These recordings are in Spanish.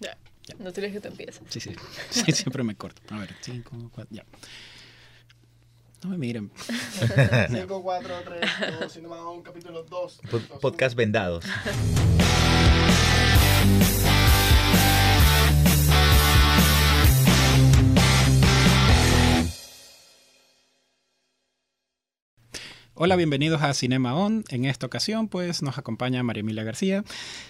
Ya. No tienes que te empieces. Sí, sí. Sí, siempre me corto. A ver, 5, 4, ya. No me miren. 5, 4, 3, 2, Cinema On, capítulo 2. Pod- Podcast vendados. Hola, bienvenidos a Cinema On. En esta ocasión, pues, nos acompaña María Emilia García,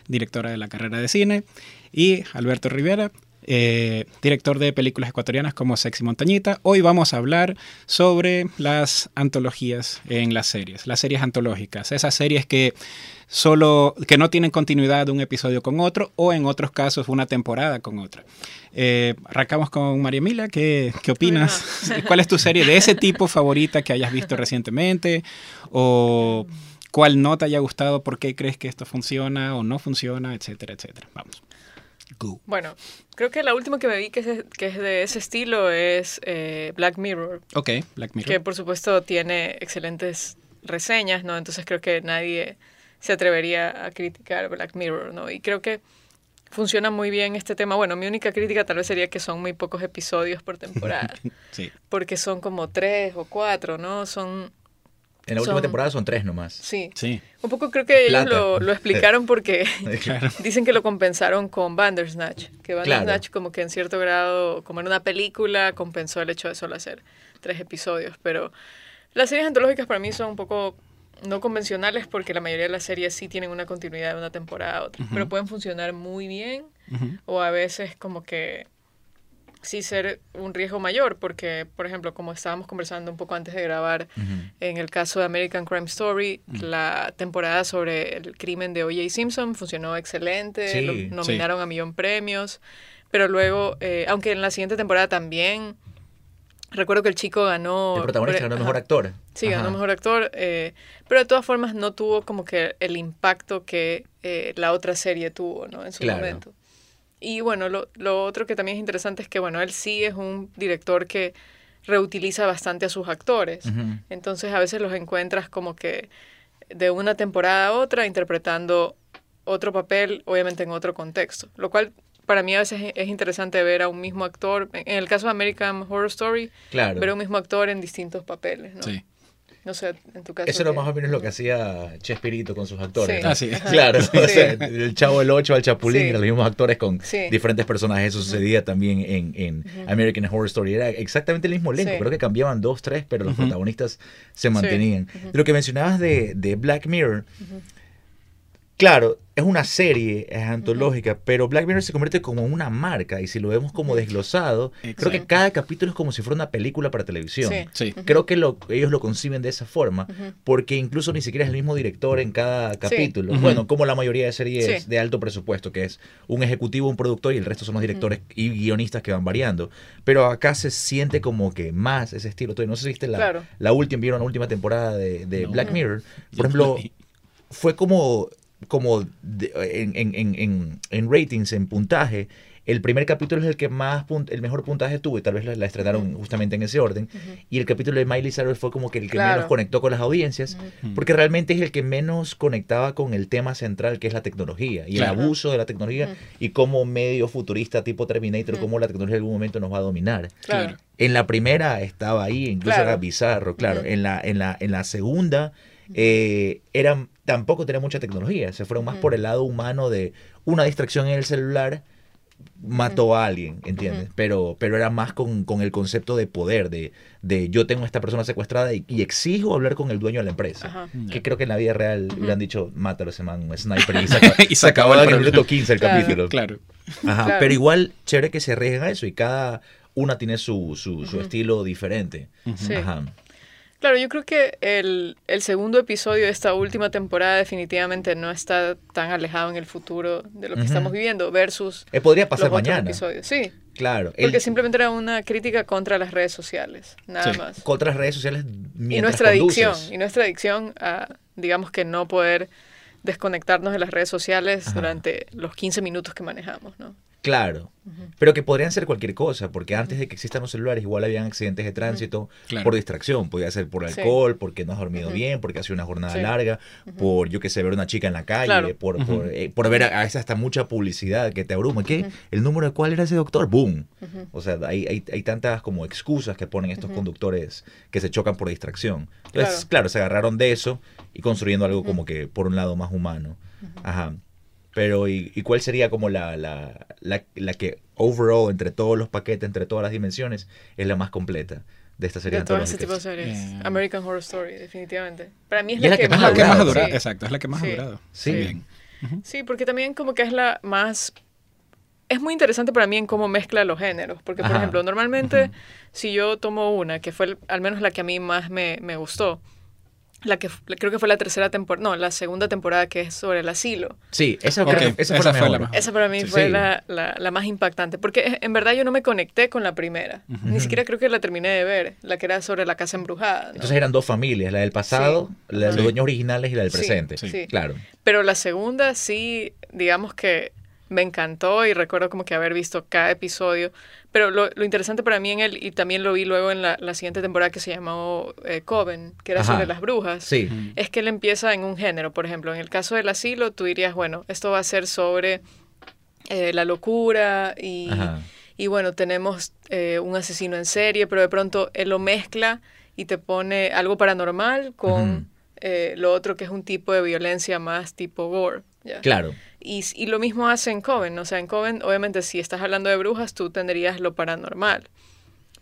directora de la carrera de cine, y Alberto Rivera, eh, director de películas ecuatorianas como Sexy Montañita. Hoy vamos a hablar sobre las antologías en las series, las series antológicas, esas series que solo que no tienen continuidad de un episodio con otro o en otros casos una temporada con otra. Eh, arrancamos con María Emilia, ¿qué, qué opinas? ¿Cuál es tu serie de ese tipo favorita que hayas visto recientemente? ¿O cuál no te haya gustado? ¿Por qué crees que esto funciona o no funciona? Etcétera, etcétera. Vamos. Go. Bueno, creo que la última que me vi que es, que es de ese estilo es eh, Black Mirror, Ok, Black Mirror. que por supuesto tiene excelentes reseñas, ¿no? Entonces creo que nadie se atrevería a criticar Black Mirror, ¿no? Y creo que funciona muy bien este tema. Bueno, mi única crítica tal vez sería que son muy pocos episodios por temporada, Sí. porque son como tres o cuatro, ¿no? Son, En la última Son- temporada son tres nomás. sí. Sí. Un poco creo que ellos lo, lo explicaron porque Claro. dicen que lo compensaron con Bandersnatch, que Bandersnatch como que en cierto grado, como en una película, compensó el hecho de solo hacer tres episodios, pero las series antológicas para mí son un poco no convencionales porque la mayoría de las series sí tienen una continuidad de una temporada a otra, pero pueden funcionar muy bien o a veces como que sí ser un riesgo mayor porque, por ejemplo, como estábamos conversando un poco antes de grabar, en el caso de American Crime Story, la temporada sobre el crimen de O.J. Simpson funcionó excelente, Sí, lo sí. nominaron a millón premios, pero luego, eh, aunque en la siguiente temporada también, recuerdo que el chico ganó... El protagonista ganó mejor actor. Sí, ganó Ajá. mejor actor, eh, pero de todas formas no tuvo como que el impacto que eh, la otra serie tuvo, ¿no? En su Claro. momento. Y bueno, lo, lo otro que también es interesante es que, bueno, él sí es un director que reutiliza bastante a sus actores. Entonces a veces los encuentras como que de una temporada a otra interpretando otro papel, obviamente en otro contexto. Lo cual para mí a veces es- es interesante ver a un mismo actor, en el caso de American Horror Story, Claro. ver a un mismo actor en distintos papeles, ¿no? Sí. No sé, en tu caso. Eso era más o menos lo que hacía Chespirito con sus actores. Sí. ¿no? Ah, sí. Claro, o sea, el Chavo del 8 al Chapulín Sí. eran los mismos actores con Sí. diferentes personajes. Eso sucedía también en, en American Horror Story. Era exactamente el mismo elenco. Sí. Creo que cambiaban dos, tres, pero los protagonistas se mantenían. De Lo que mencionabas de, de Black Mirror, claro, es una serie, es antológica, pero Black Mirror se convierte como una marca. Y si lo vemos como desglosado, creo que cada capítulo es como si fuera una película para televisión. Sí. Sí. Creo que lo- ellos lo conciben de esa forma, porque incluso ni siquiera es el mismo director en cada capítulo. Ujú. Bueno, como la mayoría de series Sí. de alto presupuesto, que es un ejecutivo, un productor y el resto son los directores y guionistas que van variando. Pero acá se siente como que más ese estilo. Entonces, no sé si viste la, Claro. la última, vieron la última temporada de, de No. Black Mirror. Por ejemplo, fue como, como de- en, en- en- en- ratings, en puntaje. El primer capítulo es el que más pun- el mejor puntaje tuvo y tal vez la, la estrenaron justamente en ese orden. Y el capítulo de Miley Cyrus fue como que el que Claro. menos conectó con las audiencias, Ujú. porque realmente es el que menos conectaba con el tema central que es la tecnología y Claro. el abuso de la tecnología y cómo medio futurista tipo Terminator, cómo la tecnología en algún momento nos va a dominar. Claro. En la primera estaba ahí, incluso era bizarro, claro. En la, en la, en la segunda eh, era, tampoco tenía mucha tecnología. Se fueron más por el lado humano de una distracción en el celular mató a alguien, ¿entiendes? Pero, pero era más con, con el concepto de poder, de, de yo tengo a esta persona secuestrada y, y exijo hablar con el dueño de la empresa. Ajá. Que creo que en la vida real Ujú. le han dicho, mátalo ese man, un sniper, y se, acaba- Y se acabó en el minuto 15 el Claro. capítulo. Claro. Ajá, Claro. Pero igual, chévere que se arriesguen a eso y cada una tiene su, su, estilo diferente. Sí. Claro, yo creo que el, el segundo episodio de esta última temporada definitivamente no está tan alejado en el futuro de lo que estamos viviendo versus Eh, podría los pasar otros mañana. episodios. Sí, Claro. porque el- simplemente era una crítica contra las redes sociales, nada Sí. más. Con otras redes sociales mientras y nuestra conduces. adicción, y nuestra adicción a, digamos que no poder desconectarnos de las redes sociales Ajá. durante los 15 minutos que manejamos, ¿no? Claro. Pero que podrían ser cualquier cosa, porque antes de que existan los celulares, igual habían accidentes de tránsito por distracción. Podía ser por alcohol, porque no has dormido bien, porque ha sido una jornada larga, por, yo que sé, ver una chica en la calle, por, eh, por, ver a, veces hasta mucha publicidad que te abruma. ¿Qué? ¿El número de cuál era ese doctor? ¡Boom! O sea, hay, hay, hay, tantas como excusas que ponen estos conductores que se chocan por distracción. Entonces, claro. se agarraron de eso y construyendo algo como que por un lado más humano. Ajá. Pero, ¿y, cuál sería como la, la, la, que overall, entre todos los paquetes, entre todas las dimensiones, es la más completa? de esta serie de todo ese tipo de series. Eh, American Horror Story, definitivamente. Para mí es, la, que, más, ha durado. Exacto, es la que más ha durado. Sí. Sí. porque también como que es la más... Es muy interesante para mí en cómo mezcla los géneros. Porque, por ejemplo, normalmente si yo tomo una, que fue al menos la que a mí más me, me gustó, la que creo que fue la tercera temporada, no, la segunda temporada que es sobre el asilo. Sí, esa, fue, la Esa para mí fue la, la, más impactante, porque en verdad yo no me conecté con la primera, ni siquiera creo que la terminé de ver, la que era sobre la casa embrujada. Entonces eran dos familias, la del pasado, la de los dueños originales y la del presente. Sí, claro. Pero la segunda sí, digamos que me encantó y recuerdo como que haber visto cada episodio. Pero lo, lo interesante para mí en él, y también lo vi luego en la, la siguiente temporada que se llamó eh, Coven, que era sobre las brujas, sí. es que él empieza en un género. Por ejemplo, en el caso del asilo, tú dirías, bueno, esto va a ser sobre eh, la locura y, y bueno, tenemos eh, un asesino en serie, pero de pronto él lo mezcla y te pone algo paranormal con lo otro que es un tipo de violencia más tipo gore. Claro. Y, y, lo mismo hace en Coven. O sea, en Coven, obviamente, si estás hablando de brujas, tú tendrías lo paranormal.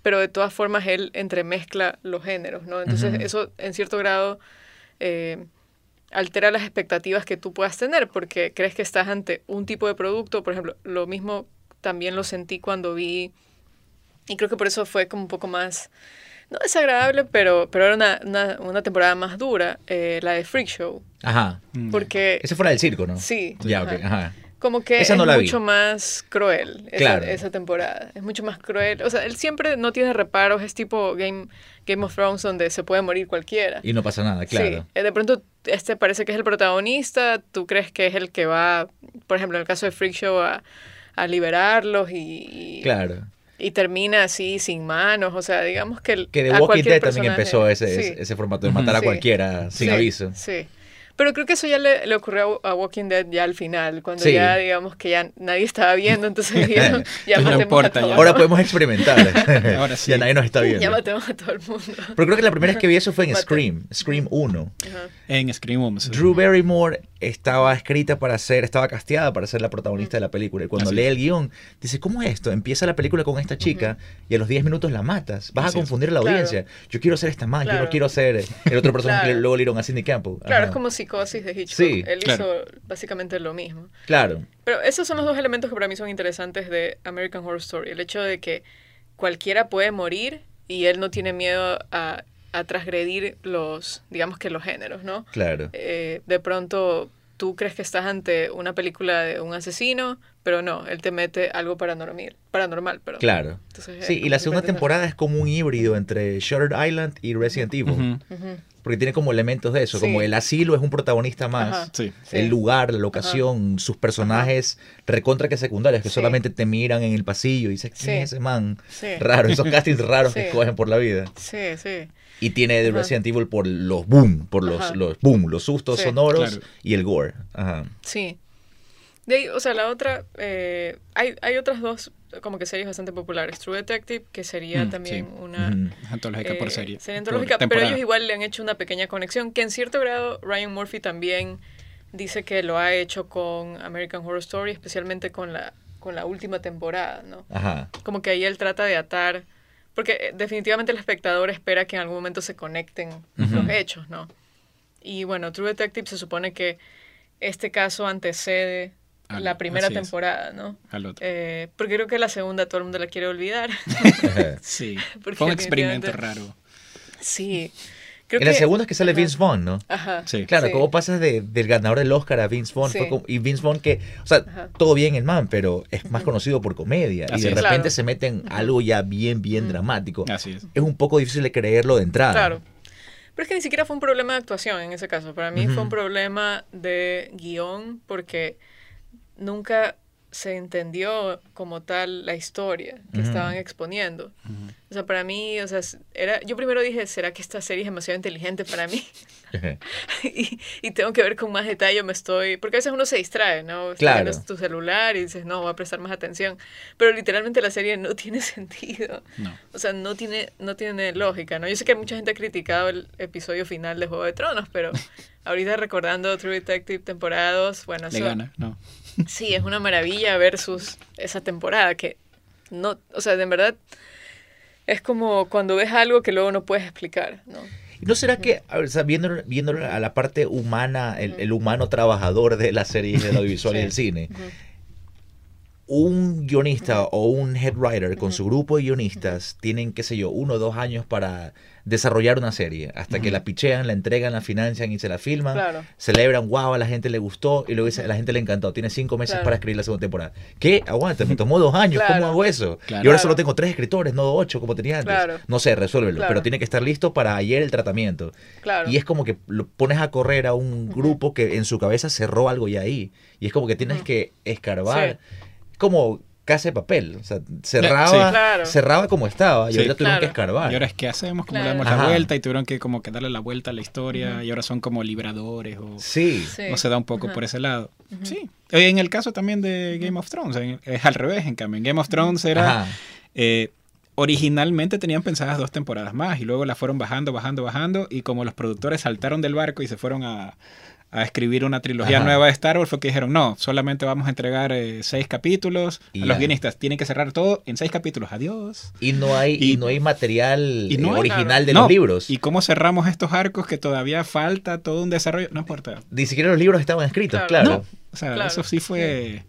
Pero de todas formas, él entremezcla los géneros, ¿no? Entonces, eso, en cierto grado, eh, altera las expectativas que tú puedas tener, porque crees que estás ante un tipo de producto. Por ejemplo, lo mismo también lo sentí cuando vi. Y creo que por eso fue como un poco más no desagradable, pero, pero era una, una, una temporada más dura, eh, la de Freak Show. Ajá. Mm. Porque... Ese fuera del circo, ¿no? Sí. Ya, ok. Ajá. Como que es mucho más cruel esa, esa, temporada. Es mucho más cruel. O sea, él siempre no tiene reparos. Es tipo Game, Game of Thrones donde se puede morir cualquiera. Y no pasa nada, claro. Sí. Eh, de pronto este parece que es el protagonista. Tú crees que es el que va, por ejemplo, en el caso de Freak Show, a, a liberarlos y... Claro y termina así sin manos, o sea, digamos que... El, que de Walking Dead también empezó ese, ese, formato de matar a cualquiera sin aviso. Sí. Pero creo que eso ya le, le, ocurrió a Walking Dead ya al final, cuando ya digamos que ya nadie estaba viendo, entonces ya, ya no importa, a Ahora podemos experimentar. Ahora sí. Ya nadie nos está viendo. Ya matemos a todo el mundo. Pero creo que la primera vez que vi eso fue en Scream, Scream 1. En Scream 1. Drew Barrymore estaba escrita para ser, estaba casteada para ser la protagonista de la película. Y cuando lee el guion, dice, ¿cómo es esto? Empieza la película con esta chica y a los 10 minutos la matas. Vas a confundir a la audiencia. Yo quiero ser esta man, yo no quiero ser el otro personaje que luego le dieron a Cindy Campbell. Claro, es como psicosis de Hitchcock. Sí, Él hizo básicamente lo mismo. Claro. Pero esos son los dos elementos que para mí son interesantes de American Horror Story. El hecho de que cualquiera puede morir y él no tiene miedo a, a transgredir los, digamos que los géneros, ¿no? Claro. Eh, de pronto tú crees que estás ante una película de un asesino, pero no, él te mete algo paranormal, paranormal pero Claro. sí, y la segunda temporada es como un híbrido entre Shutter Island y Resident Evil. Porque tiene como elementos de eso, como el asilo es un protagonista más, el lugar, la locación, sus personajes recontra que secundarios, que solamente te miran en el pasillo y dices, ¿quién es ese man? Raro, esos castings raros que escogen por la vida. Sí, sí. Y tiene de Resident Evil por los boom, por los, los boom, los sustos sonoros y el gore. Ajá. Sí. De ahí, o sea, la otra, eh, hay, hay otras dos como que series bastante populares. True Detective, que sería mm, también una... Antológica por serie. Serie antológica, pero ellos igual le han hecho una pequeña conexión, que en cierto grado Ryan Murphy también dice que lo ha hecho con American Horror Story, especialmente con la, con la última temporada, ¿no? Ajá. Como que ahí él trata de atar porque eh, definitivamente el espectador espera que en algún momento se conecten los hechos, ¿no? Y bueno, True Detective se supone que este caso antecede la primera temporada, ¿no? Al otro. Eh, porque creo que la segunda todo el mundo la quiere olvidar. sí, fue un experimento raro. Sí, en la segunda es que sale Vince Vaughn, ¿no? Ajá. Sí. Claro, ¿cómo pasas de, del ganador del Oscar a Vince Vaughn? y Vince Vaughn que, o sea, todo bien el man, pero es más conocido por comedia. y de repente se mete en algo ya bien, bien dramático. Así es. Es un poco difícil de creerlo de entrada. Claro. Pero es que ni siquiera fue un problema de actuación en ese caso. Para mí fue un problema de guion porque nunca se entendió como tal la historia que estaban exponiendo. O sea, para mí, o sea, era, yo primero dije, ¿será que esta serie es demasiado inteligente para mí? y, y, tengo que ver con más detalle, me estoy, porque a veces uno se distrae, ¿no? Claro. tu celular y dices, no, voy a prestar más atención. Pero literalmente la serie no tiene sentido. O sea, no tiene, no tiene lógica, ¿no? Yo sé que mucha gente ha criticado el episodio final de Juego de Tronos, pero ahorita recordando True Detective temporadas, bueno, Le gana, no. Sí, es una maravilla versus esa temporada que no, o sea, de verdad es como cuando ves algo que luego no puedes explicar, ¿no? ¿No será que, a ver, viendo, a la parte humana, el, humano trabajador de las series del audiovisual y del cine, un guionista o un head writer con su grupo de guionistas tienen, qué sé yo, uno o dos años para desarrollar una serie, hasta que la pichean, la entregan, la financian y se la filman, celebran, wow, a la gente le gustó y luego dice, a la gente le encantó, tiene cinco meses para escribir la segunda temporada. ¿Qué? Aguanta, me tomó dos años, ¿cómo hago eso? Y ahora solo tengo tres escritores, no ocho como tenía antes. No sé, resuélvelo, pero tiene que estar listo para ayer el tratamiento. Y es como que lo pones a correr a un grupo que en su cabeza cerró algo ya ahí. Y es como que tienes que escarbar como casa de papel. O sea, cerraba, cerraba como estaba y ahora tuvieron que escarbar. Y ahora es que hacemos, como le damos la vuelta y tuvieron que como que darle la vuelta a la historia y ahora son como libradores o sí. no se da un poco por ese lado. Sí. En el caso también de Game of Thrones, es al revés, en cambio. En Game of Thrones era... Eh, originalmente tenían pensadas dos temporadas más y luego la fueron bajando, bajando, bajando y como los productores saltaron del barco y se fueron a, a escribir una trilogía nueva de Star Wars fue que dijeron, no, solamente vamos a entregar eh, seis capítulos. a los guionistas tienen que cerrar todo en seis capítulos. Adiós. Y no hay, y, no hay material eh, original de los libros. ¿Y cómo cerramos estos arcos que todavía falta todo un desarrollo? No importa. Ni siquiera los libros estaban escritos, claro. o sea, eso sí fue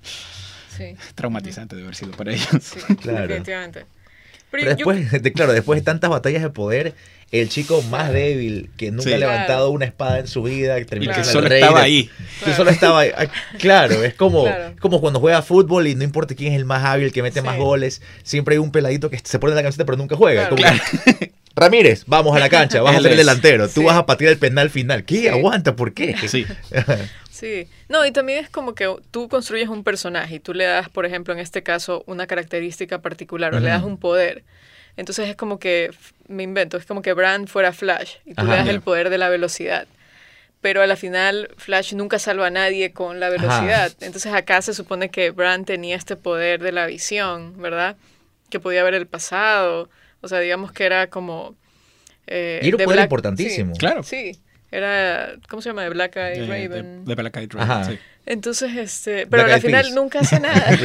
traumatizante de haber sido para ellos. claro. Definitivamente. Pero, después, claro, después de tantas batallas de poder, el chico más débil que nunca ha levantado una espada en su vida, que termina que solo estaba ahí. Que solo estaba ahí. Claro, es como, como cuando juega fútbol y no importa quién es el más hábil, que mete más goles, siempre hay un peladito que se pone en la camiseta pero nunca juega. Ramírez, vamos a la cancha, vas a ser el delantero, tú vas a partir el penal final. ¿Qué? Aguanta, ¿por qué? Sí. Sí, no, y también es como que tú construyes un personaje y tú le das, por ejemplo, en este caso, una característica particular o le das un poder. Entonces es como que, me invento, es como que Brand fuera Flash y tú le das el poder de la velocidad. Pero a la final Flash nunca salva a nadie con la velocidad. Entonces acá se supone que Brand tenía este poder de la visión, ¿verdad? Que podía ver el pasado. O sea, digamos que era como... Eh, y era un poder importantísimo. claro. Sí. Era, ¿cómo se llama? De Black Eye Raven. De, Black Eye Raven, sí. Entonces, este, pero al final nunca hace nada.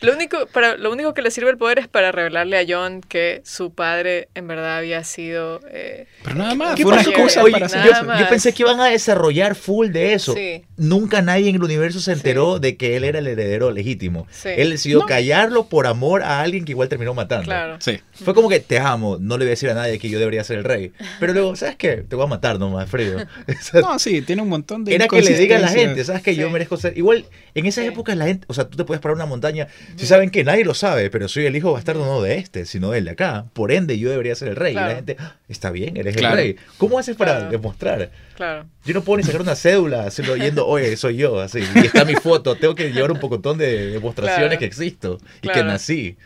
Lo único, para, lo único que le sirve el poder es para revelarle a John que su padre en verdad había sido. Eh, pero nada más, fue una excusa para hacer yo, yo, pensé que iban a desarrollar full de eso. Nunca nadie en el universo se enteró de que él era el heredero legítimo. Él decidió callarlo por amor a alguien que igual terminó matando. Claro. Fue como que te amo, no le voy a decir a nadie que yo debería ser el rey. Pero luego, ¿sabes qué? Te voy a matar nomás, Fredo. no, sí, tiene un montón de. Era que le diga a la gente, ¿sabes qué? Yo merezco ser. Igual, en esas épocas la gente, o sea, tú te puedes parar una montaña, si saben que nadie lo sabe, pero soy el hijo bastardo no de este, sino del de acá. Por ende, yo debería ser el rey. Y la gente, ah, está bien, eres el rey. ¿Cómo haces para demostrar? Claro. Yo no puedo ni sacar una cédula haciendo yendo, oye, soy yo, así. Y está mi foto. Tengo que llevar un pocotón de demostraciones que existo y que nací.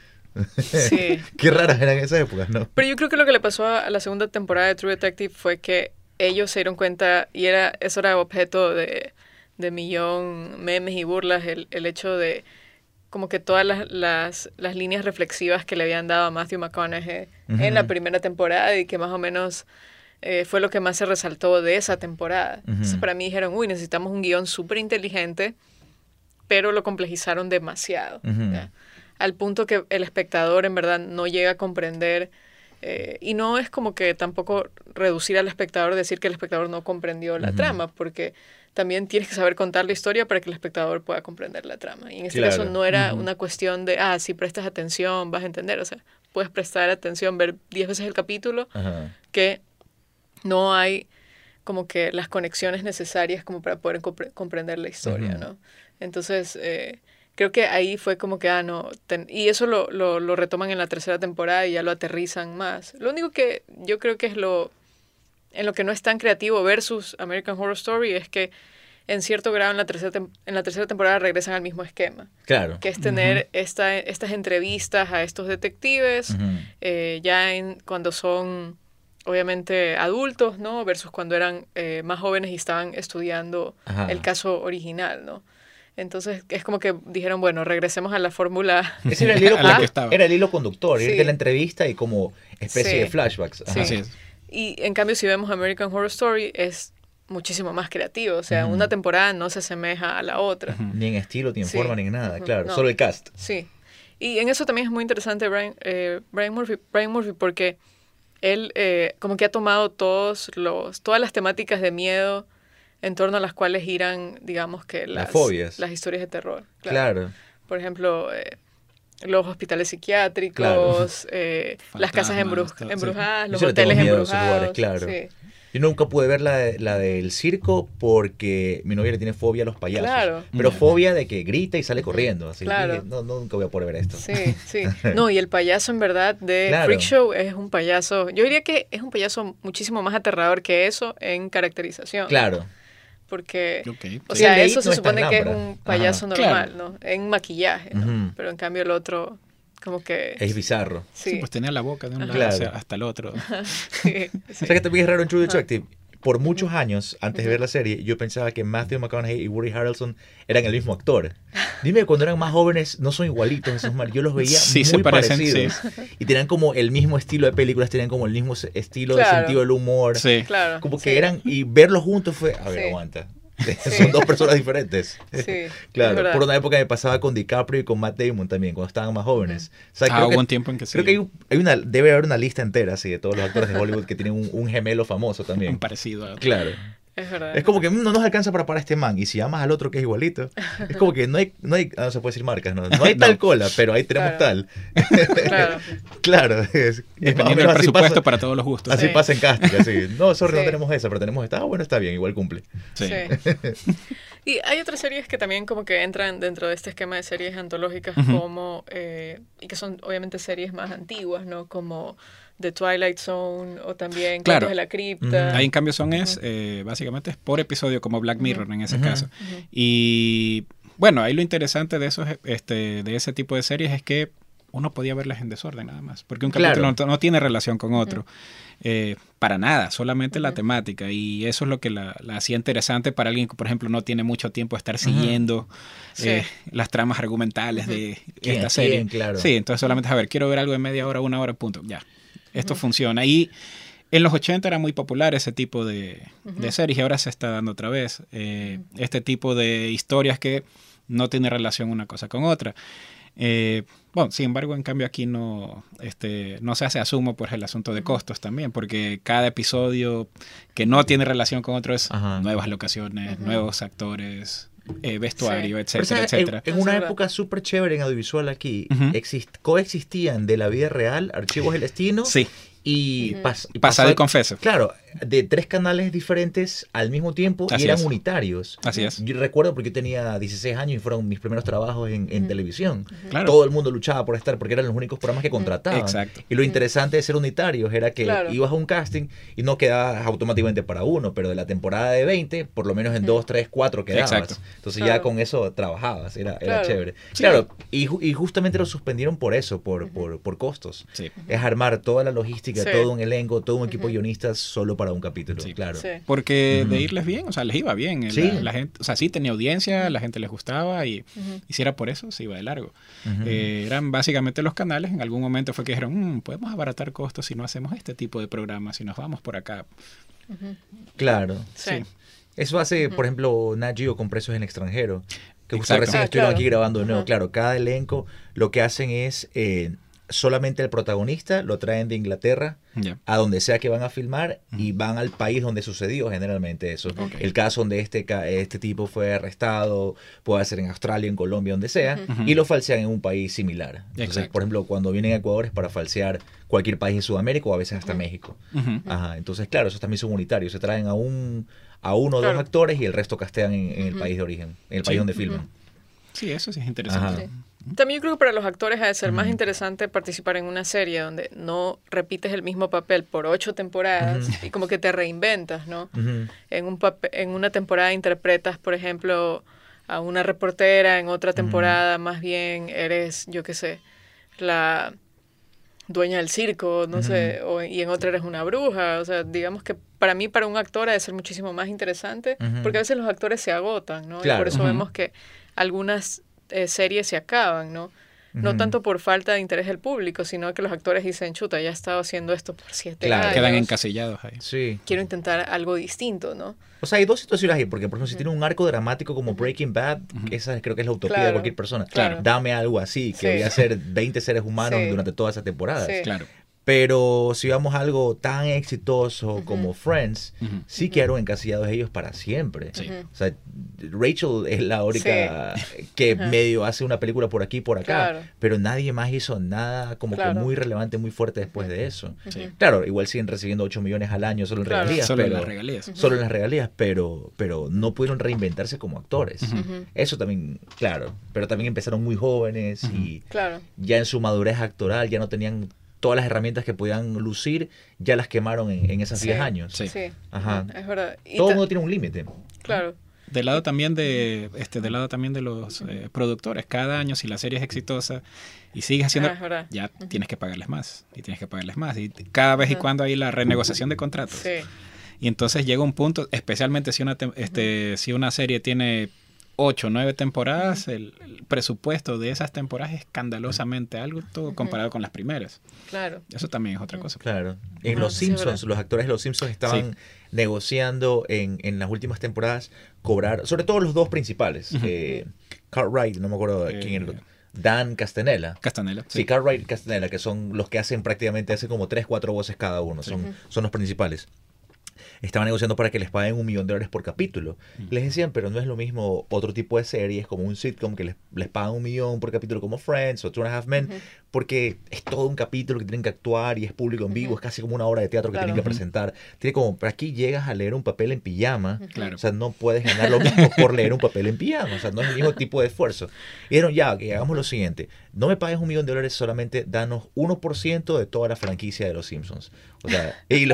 Sí. Qué raras eran esas épocas, ¿no? Pero yo creo que lo que le pasó a la segunda temporada de True Detective fue que ellos se dieron cuenta, y era, eso era objeto de, de millón memes y burlas, el, el hecho de como que todas las, las, las, líneas reflexivas que le habían dado a Matthew McConaughey en la primera temporada y que más o menos eh, fue lo que más se resaltó de esa temporada. Entonces para mí dijeron, uy, necesitamos un guion súper inteligente, pero lo complejizaron demasiado. Al punto que el espectador en verdad no llega a comprender eh, y no es como que tampoco reducir al espectador, decir que el espectador no comprendió la trama, porque también tienes que saber contar la historia para que el espectador pueda comprender la trama. Y en este caso no era una cuestión de, ah, si prestas atención vas a entender. O sea, puedes prestar atención, ver diez veces el capítulo, que no hay como que las conexiones necesarias como para poder comprender la historia, ¿no? Entonces, eh, creo que ahí fue como que, ah, no, y eso lo, lo, lo, retoman en la tercera temporada y ya lo aterrizan más. Lo único que yo creo que es lo, en lo que no es tan creativo versus American Horror Story es que en cierto grado en la tercera, en la tercera temporada regresan al mismo esquema. Claro. Que es tener esta, estas entrevistas a estos detectives, eh, ya en, cuando son obviamente adultos, ¿no? Versus cuando eran eh, más jóvenes y estaban estudiando el caso original, ¿no? Entonces es como que dijeron, bueno, regresemos a la fórmula. Ese era el hilo, era el hilo conductor, ir de la entrevista y como especie de flashbacks. Sí. Y en cambio, si vemos American Horror Story, es muchísimo más creativo. O sea, una temporada no se asemeja a la otra. Ni en estilo, ni en forma, ni en nada, claro. Solo el cast. Sí. Y en eso también es muy interesante Brian, eh, Brian, Murphy, Brian Murphy porque él eh, como que ha tomado todos los, todas las temáticas de miedo en torno a las cuales giran, digamos que las, fobias. las historias de terror. Claro. Por ejemplo, eh, los hospitales psiquiátricos, las casas embrujadas, los hoteles embrujados. claro. Yo nunca pude ver la, la del circo porque mi novia le tiene fobia a los payasos. Claro. Pero fobia de que grita y sale corriendo. Así claro. no, nunca voy a poder ver esto. Sí, sí. No, y el payaso en verdad de Freak Show es un payaso. Yo diría que es un payaso muchísimo más aterrador que eso en caracterización. Claro. Porque, o sea, eso se supone que es un payaso normal, ¿no? En maquillaje, ¿no? Pero en cambio el otro como que... Es bizarro. Sí. pues tenía la boca de un lado hasta el otro. sí, O sea que también es raro en True Detective. Por muchos años, antes de ver la serie, yo pensaba que Matthew McConaughey y Woody Harrelson eran el mismo actor. Dime, cuando eran más jóvenes, no son igualitos esos mal. Yo los veía muy se parecen, parecidos. Y tenían como el mismo estilo de películas, tenían como el mismo estilo de sentido del humor. Sí, claro. Como que eran, y verlos juntos fue, a ver, aguanta. Son dos personas diferentes. Sí, claro. Por una época me pasaba con DiCaprio y con Matt Damon también, cuando estaban más jóvenes. O sea, ah, hubo un tiempo en que sí. Creo que hay, una, debe haber una lista entera así, de todos los actores de Hollywood que tienen un, un gemelo famoso también. Un parecido. Claro. Es verdad. Es como que mm, no nos alcanza para parar este man. Y si amas al otro que es igualito, es como que no hay, no hay, ah, no se puede decir marcas, no, no hay tal cola, pero ahí tenemos tal. claro. claro. Es, Dependiendo del presupuesto para todos los gustos. Así pasa en casting, así. No, sorry, no tenemos esa, pero tenemos esta. Ah, bueno, está bien, igual cumple. Sí. y hay otras series que también como que entran dentro de este esquema de series antológicas como, eh, y que son obviamente series más antiguas, ¿no? Como The Twilight Zone o también claro. de la Cripta. Ahí en cambio son es, eh, básicamente es por episodio como Black Mirror en ese caso. Y bueno, ahí lo interesante de, esos, este, de ese tipo de series es que uno podía verlas en desorden nada más, porque un capítulo no, tiene relación con otro. Eh, para nada, solamente la temática. Y eso es lo que la, hacía interesante para alguien que, por ejemplo, no tiene mucho tiempo de estar siguiendo eh, las tramas argumentales de esta serie. claro. Sí, entonces solamente, a ver, quiero ver algo de media hora, una hora, punto. Ya, esto funciona. Y en los 80 era muy popular ese tipo de, series y ahora se está dando otra vez. Eh, este tipo de historias que no tiene relación una cosa con otra. Eh, bueno, sin embargo, en cambio aquí no, este, no se hace asumo por el asunto de costos también, porque cada episodio que no tiene relación con otro es nuevas locaciones, nuevos actores, eh, vestuario, etcétera, etcétera. En, una época súper chévere en audiovisual aquí, coexistían de la vida real Archivos del Destino sí. y, pasado y confeso. Claro, de tres canales diferentes al mismo tiempo y eran unitarios. Así es. Yo recuerdo porque yo tenía 16 años y fueron mis primeros trabajos en, televisión. Todo el mundo luchaba por estar porque eran los únicos programas que contrataban. Exacto. Y lo interesante de ser unitarios era que ibas a un casting y no quedabas automáticamente para uno, pero de la temporada de 20, por lo menos en 2, 3, 4 quedabas. Exacto. Entonces ya con eso trabajabas, era, era chévere. Claro, y, y, justamente lo suspendieron por eso, por, por, por costos. Es armar toda la logística todo un elenco, todo un equipo de guionistas solo para un capítulo, claro. Porque de irles bien, o sea, les iba bien. La, gente, o sea, sí tenía audiencia, la gente les gustaba y, si era por eso, se iba de largo. Eh, eran básicamente los canales, en algún momento fue que dijeron, mm, podemos abaratar costos si no hacemos este tipo de programas, si nos vamos por acá. Claro, sí. Eso hace, por ejemplo, Nat con Precios en extranjero, que justo recién ah, estuvieron aquí grabando de nuevo. Claro, cada elenco lo que hacen es eh, solamente el protagonista lo traen de Inglaterra a donde sea que van a filmar y van al país donde sucedió generalmente eso. El caso donde este, este tipo fue arrestado puede ser en Australia, en Colombia, donde sea, y lo falsean en un país similar. Entonces, por ejemplo, cuando vienen a Ecuador es para falsear cualquier país de Sudamérica o a veces hasta México. Entonces, claro, esos también son unitarios. Se traen a un a uno o dos actores y el resto castean en, el país de origen, en el país donde filman. Sí, eso sí es interesante. También yo creo que para los actores ha de ser más interesante participar en una serie donde no repites el mismo papel por ocho temporadas y como que te reinventas, ¿no? en, un en una temporada interpretas, por ejemplo, a una reportera, en otra temporada más bien eres, yo qué sé, la dueña del circo, no sé, o, y en otra eres una bruja. O sea, digamos que para mí, para un actor, ha de ser muchísimo más interesante, porque a veces los actores se agotan, ¿no? Y por eso vemos que algunas eh, series se acaban, ¿no? No tanto por falta de interés del público, sino que los actores dicen, chuta, ya he estado haciendo esto por siete claro, años. quedan encasillados ahí. Sí. Quiero intentar algo distinto, ¿no? O sea, hay dos situaciones ahí, porque por ejemplo, si tiene un arco dramático como Breaking Bad, esa creo que es la utopía de cualquier persona. Claro. Dame algo así, que voy a ser 20 seres humanos durante toda esa temporada. Claro. Pero si vamos a algo tan exitoso como Friends, sí quedaron encasillados ellos para siempre. O sea, Rachel es la única que medio hace una película por aquí y por acá, pero nadie más hizo nada como que muy relevante, muy fuerte después de eso. Claro, igual siguen recibiendo 8 millones al año solo en regalías. Solo en las regalías. Solo en las regalías, pero, pero no pudieron reinventarse como actores. Eso también, claro, pero también empezaron muy jóvenes y ya en su madurez actoral ya no tenían todas las herramientas que podían lucir ya las quemaron en, esos 10 años. Sí. Ajá. Es verdad. Todo el mundo tiene un límite. Claro. Del lado también de este del lado también de los eh, productores, cada año si la serie es exitosa y sigues haciendo ah, ya tienes que pagarles más y tienes que pagarles más y cada vez y cuando hay la renegociación de contratos. Sí. Y entonces llega un punto, especialmente si una este si una serie tiene ocho, nueve temporadas, el, presupuesto de esas temporadas es escandalosamente alto comparado con las primeras. Claro. Eso también es otra cosa. Claro. En Los Simpsons, los actores de Los Simpsons estaban negociando en, en, las últimas temporadas cobrar, sobre todo los dos principales, eh, Cartwright, no me acuerdo quién era el otro. Dan Castanella. Castanella. Sí, Cartwright y Castanella, que son los que hacen prácticamente, hacen como tres, cuatro voces cada uno, son, son los principales estaban negociando para que les paguen un millón de dólares por capítulo. Les decían, pero no es lo mismo otro tipo de series como un sitcom que les, les pagan un millón por capítulo como Friends o Two and a Half Men, porque es todo un capítulo que tienen que actuar y es público en vivo, es casi como una obra de teatro que tienen que presentar. Tiene como, pero aquí llegas a leer un papel en pijama, o sea, no puedes ganar lo mismo por leer un papel en pijama, o sea, no es el mismo tipo de esfuerzo. Y dijeron, ya, que hagamos lo siguiente, no me pagues un millón de dólares, solamente danos 1% de toda la franquicia de Los Simpsons. O sea, y,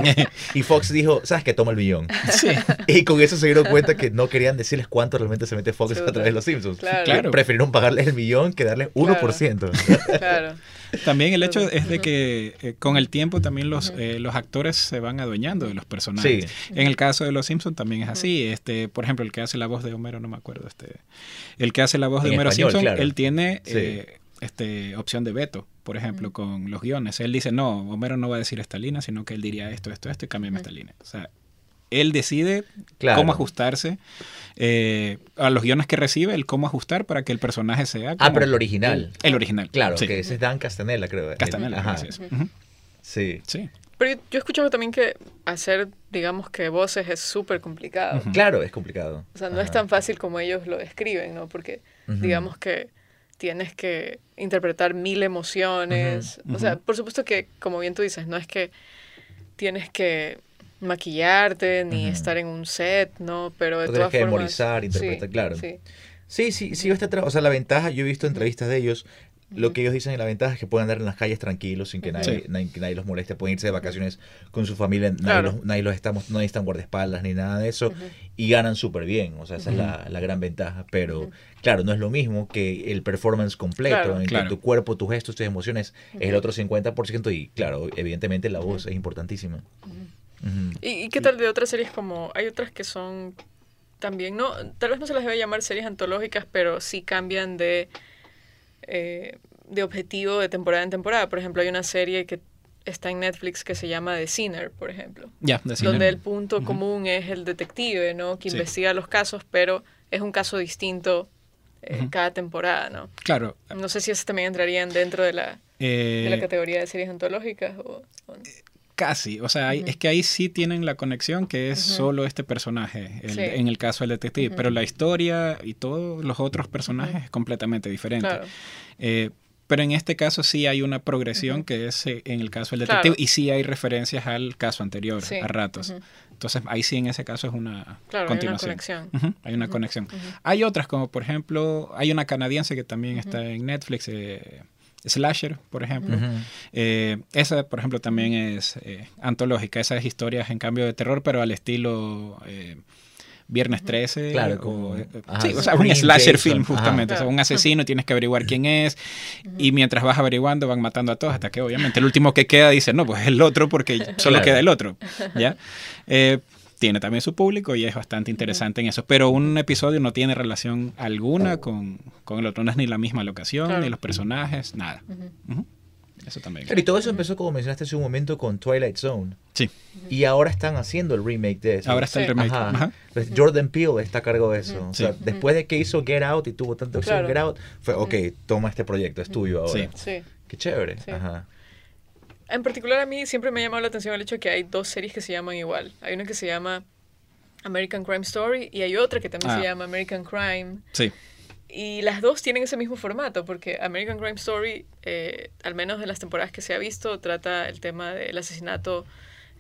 y Fox dijo, ¿sabes qué? Toma el millón. Y con eso se dieron cuenta que no querían decirles cuánto realmente se mete Fox a través de Los Simpsons. Claro. Prefirieron pagarles el millón que darles 1%. Claro. También el hecho es de que eh, con el tiempo también los, eh, los actores se van adueñando de los personajes. En el caso de Los Simpsons también es así. Este, por ejemplo, el que hace la voz de Homero, no me acuerdo, este, el que hace la voz de Homero Simpson, él tiene eh, este, opción de veto, por ejemplo, con los guiones. Él dice, no, Homero no va a decir esta línea, sino que él diría esto, esto, esto y cámbiame esta línea. O sea, él decide cómo ajustarse eh, a los guiones que recibe, el cómo ajustar para que el personaje sea. ah, pero el original. El, original. Claro, que ese es Dan Castanella, creo. Castanella, Ajá. Sí. Sí. Pero yo, he escuchado también que hacer, digamos que voces es súper complicado. Claro, es complicado. O sea, no es tan fácil como ellos lo describen, ¿no? Porque digamos que tienes que interpretar mil emociones. O sea, por supuesto que, como bien tú dices, no es que tienes que maquillarte ni estar en un set, ¿no? Pero de todas que formas... memorizar, interpretar, claro. Sí. Sí, sí, sí, este o sea, la ventaja, yo he visto entrevistas de ellos, lo que ellos dicen en la ventaja es que pueden andar en las calles tranquilos sin que nadie, nadie, los moleste, pueden irse de vacaciones con su familia, nadie, los, nadie los estamos, no necesitan guardaespaldas ni nada de eso, y ganan súper bien, o sea, esa es la, la, gran ventaja, pero claro, no es lo mismo que el performance completo, en que tu cuerpo, tus gestos, tus emociones es el otro 50% y claro, evidentemente la voz es importantísima. ¿Y, qué tal de otras series como, hay otras que son también, no, tal vez no se las debe llamar series antológicas, pero sí cambian de eh, de objetivo de temporada en temporada. Por ejemplo, hay una serie que está en Netflix que se llama The Sinner, por ejemplo. Ya, Donde el punto común es el detective, ¿no? Que investiga los casos, pero es un caso distinto eh, cada temporada, ¿no? Claro. No sé si esas también entrarían dentro de la, de la eh, categoría de series antológicas o, Casi, o sea, es que ahí sí tienen la conexión que es solo este personaje, en el caso del detective, pero la historia y todos los otros personajes es completamente diferente. Eh, Pero en este caso sí hay una progresión que es eh, en el caso del detective y sí hay referencias al caso anterior a ratos. Entonces ahí sí en ese caso es una continuación. Hay una conexión. hay una conexión. Hay otras como por ejemplo, hay una canadiense que también está en Netflix. Eh, Slasher, por ejemplo. Eh, esa, por ejemplo, también es eh, antológica. Esas historias, en cambio, de terror, pero al estilo eh, Viernes 13. Claro, o, sí, o sea, un slasher film, justamente. O sea, un asesino, tienes que averiguar quién es. Y mientras vas averiguando, van matando a todos, hasta que obviamente el último que queda dice, no, pues el otro, porque solo queda el otro. ¿Ya? tiene también su público y es bastante interesante en eso. Pero un episodio no tiene relación alguna con, con el otro, no es ni la misma locación, ni los personajes, nada. Eso también. y todo eso empezó, como mencionaste hace un momento, con Twilight Zone. Sí. Y ahora están haciendo el remake de eso. Ahora está el remake. Pues Jordan Peele está a cargo de eso. O sea, después de que hizo Get Out y tuvo tanta opción Get Out, fue, ok, toma este proyecto, es tuyo ahora. Sí. Qué chévere. Ajá. En particular a mí siempre me ha llamado la atención el hecho de que hay dos series que se llaman igual. Hay una que se llama American Crime Story y hay otra que también se ah. llama American Crime. Sí. Y las dos tienen ese mismo formato, porque American Crime Story, eh, al menos en las temporadas que se ha visto, trata el tema del asesinato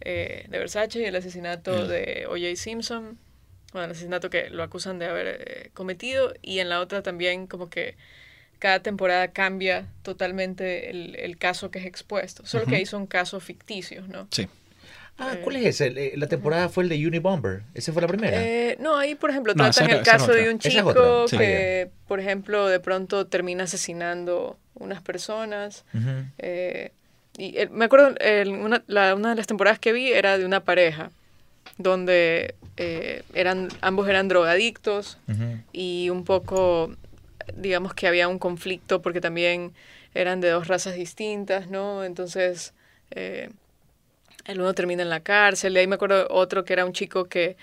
eh, de Versace y el asesinato de O.J. Simpson, bueno, el asesinato que lo acusan de haber eh, cometido, y en la otra también como que cada temporada cambia totalmente el, el caso que es expuesto. Solo que ahí son casos ficticios, ¿no? Sí. Ah, ¿cuál es ese? La temporada fue el de Unibomber. ¿Esa fue la primera? Eh, no, ahí, por ejemplo, tratan el caso de un chico que, por ejemplo, de pronto termina asesinando unas personas. Eh, y eh, me acuerdo, una, la, una de las temporadas que vi era de una pareja donde eran ambos eran drogadictos y un poco digamos que había un conflicto porque también eran de dos razas distintas, ¿no? Entonces, eh, el uno termina en la cárcel, y ahí me acuerdo otro que era un chico que,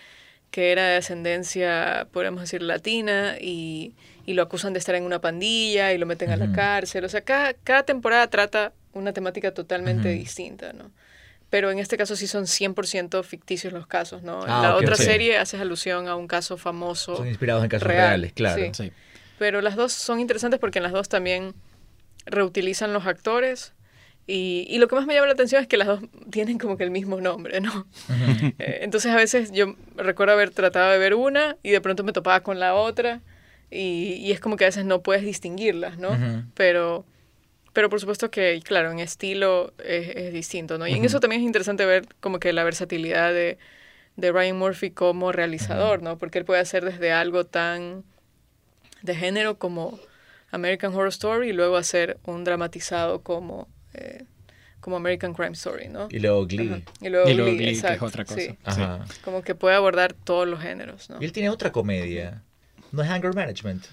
que era de ascendencia, podríamos decir, latina, y, y, lo acusan de estar en una pandilla y lo meten a la cárcel. O sea, cada, cada temporada trata una temática totalmente distinta, ¿no? Pero en este caso sí son 100% ficticios los casos, ¿no? en ah, la otra serie haces alusión a un caso famoso. Son inspirados en casos reales, claro. sí. Pero las dos son interesantes porque en las dos también reutilizan los actores. Y, y, lo que más me llama la atención es que las dos tienen como que el mismo nombre, ¿no? Eh, entonces a veces yo recuerdo haber tratado de ver una y de pronto me topaba con la otra y, y es como que a veces no puedes distinguirlas, ¿no? Pero, pero por supuesto que, claro, en estilo es, es distinto, ¿no? Y en eso también es interesante ver como que la versatilidad de, de Ryan Murphy como realizador, ¿no? Porque él puede hacer desde algo tan de género como American Horror Story y luego hacer un dramatizado como, eh, como American Crime Story, ¿no? Y luego Glee. Y luego, Glee, que es otra cosa. Como que puede abordar todos los géneros, ¿no? Y él tiene otra comedia. ¿No es Anger Management?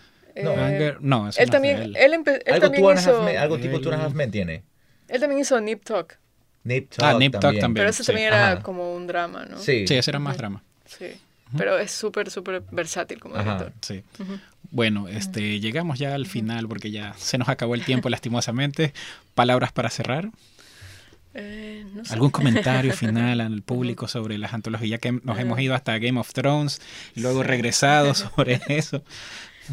No, eh, no él también, él. Él, algo, también hizo, algo tipo Two and a Half Men tiene. Él también hizo Nip Talk. Nip Talk, ah, Nip Talk también. Pero eso también era como un drama, ¿no? Sí, sí ese era más drama. Sí. Pero es súper, súper versátil como director. Sí. Bueno, este, llegamos ya al final porque ya se nos acabó el tiempo lastimosamente. ¿Palabras para cerrar? Eh, no sé. ¿Algún comentario final al público sobre las antologías? Ya que nos hemos ido hasta Game of Thrones y luego regresado sobre eso.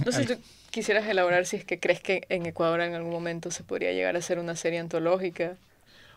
No sé, tú quisieras elaborar si es que crees que en Ecuador en algún momento se podría llegar a hacer una serie antológica.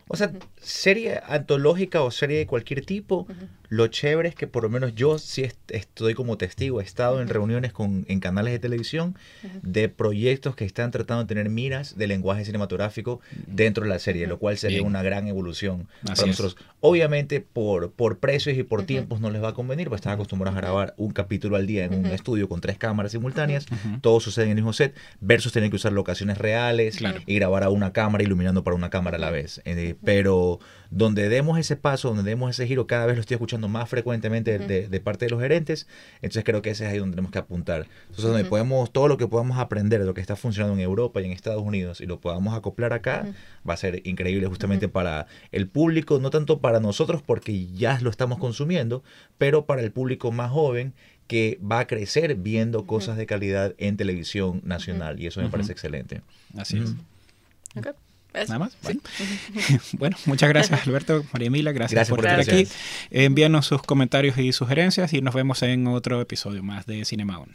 O sea, serie antológica o serie de cualquier tipo, lo chévere es que por lo menos yo sí estoy como testigo, he estado en reuniones con, en canales de televisión de proyectos que están tratando de tener miras de lenguaje cinematográfico dentro de la serie, lo cual sería una gran evolución para nosotros. Obviamente por, por precios y por tiempos no les va a convenir, pues están acostumbrados a grabar un capítulo al día en un estudio con tres cámaras simultáneas, todo sucede en el mismo set, versus tener que usar locaciones reales y grabar a una cámara iluminando para una cámara a la vez. Eh, pero donde demos ese paso, donde demos ese giro, cada vez lo estoy escuchando más frecuentemente de, parte de los gerentes, entonces creo que ese es ahí donde tenemos que apuntar. Entonces, donde podemos, todo lo que podamos aprender de lo que está funcionando en Europa y en Estados Unidos y lo podamos acoplar acá, va a ser increíble justamente para el público, no tanto para nosotros porque ya lo estamos consumiendo, pero para el público más joven que va a crecer viendo cosas de calidad en televisión nacional y eso me parece excelente. Así es. Nada más. Bueno. muchas gracias Alberto, María Emilia, gracias, por, estar aquí. Envíanos sus comentarios y sugerencias y nos vemos en otro episodio más de Cinema On.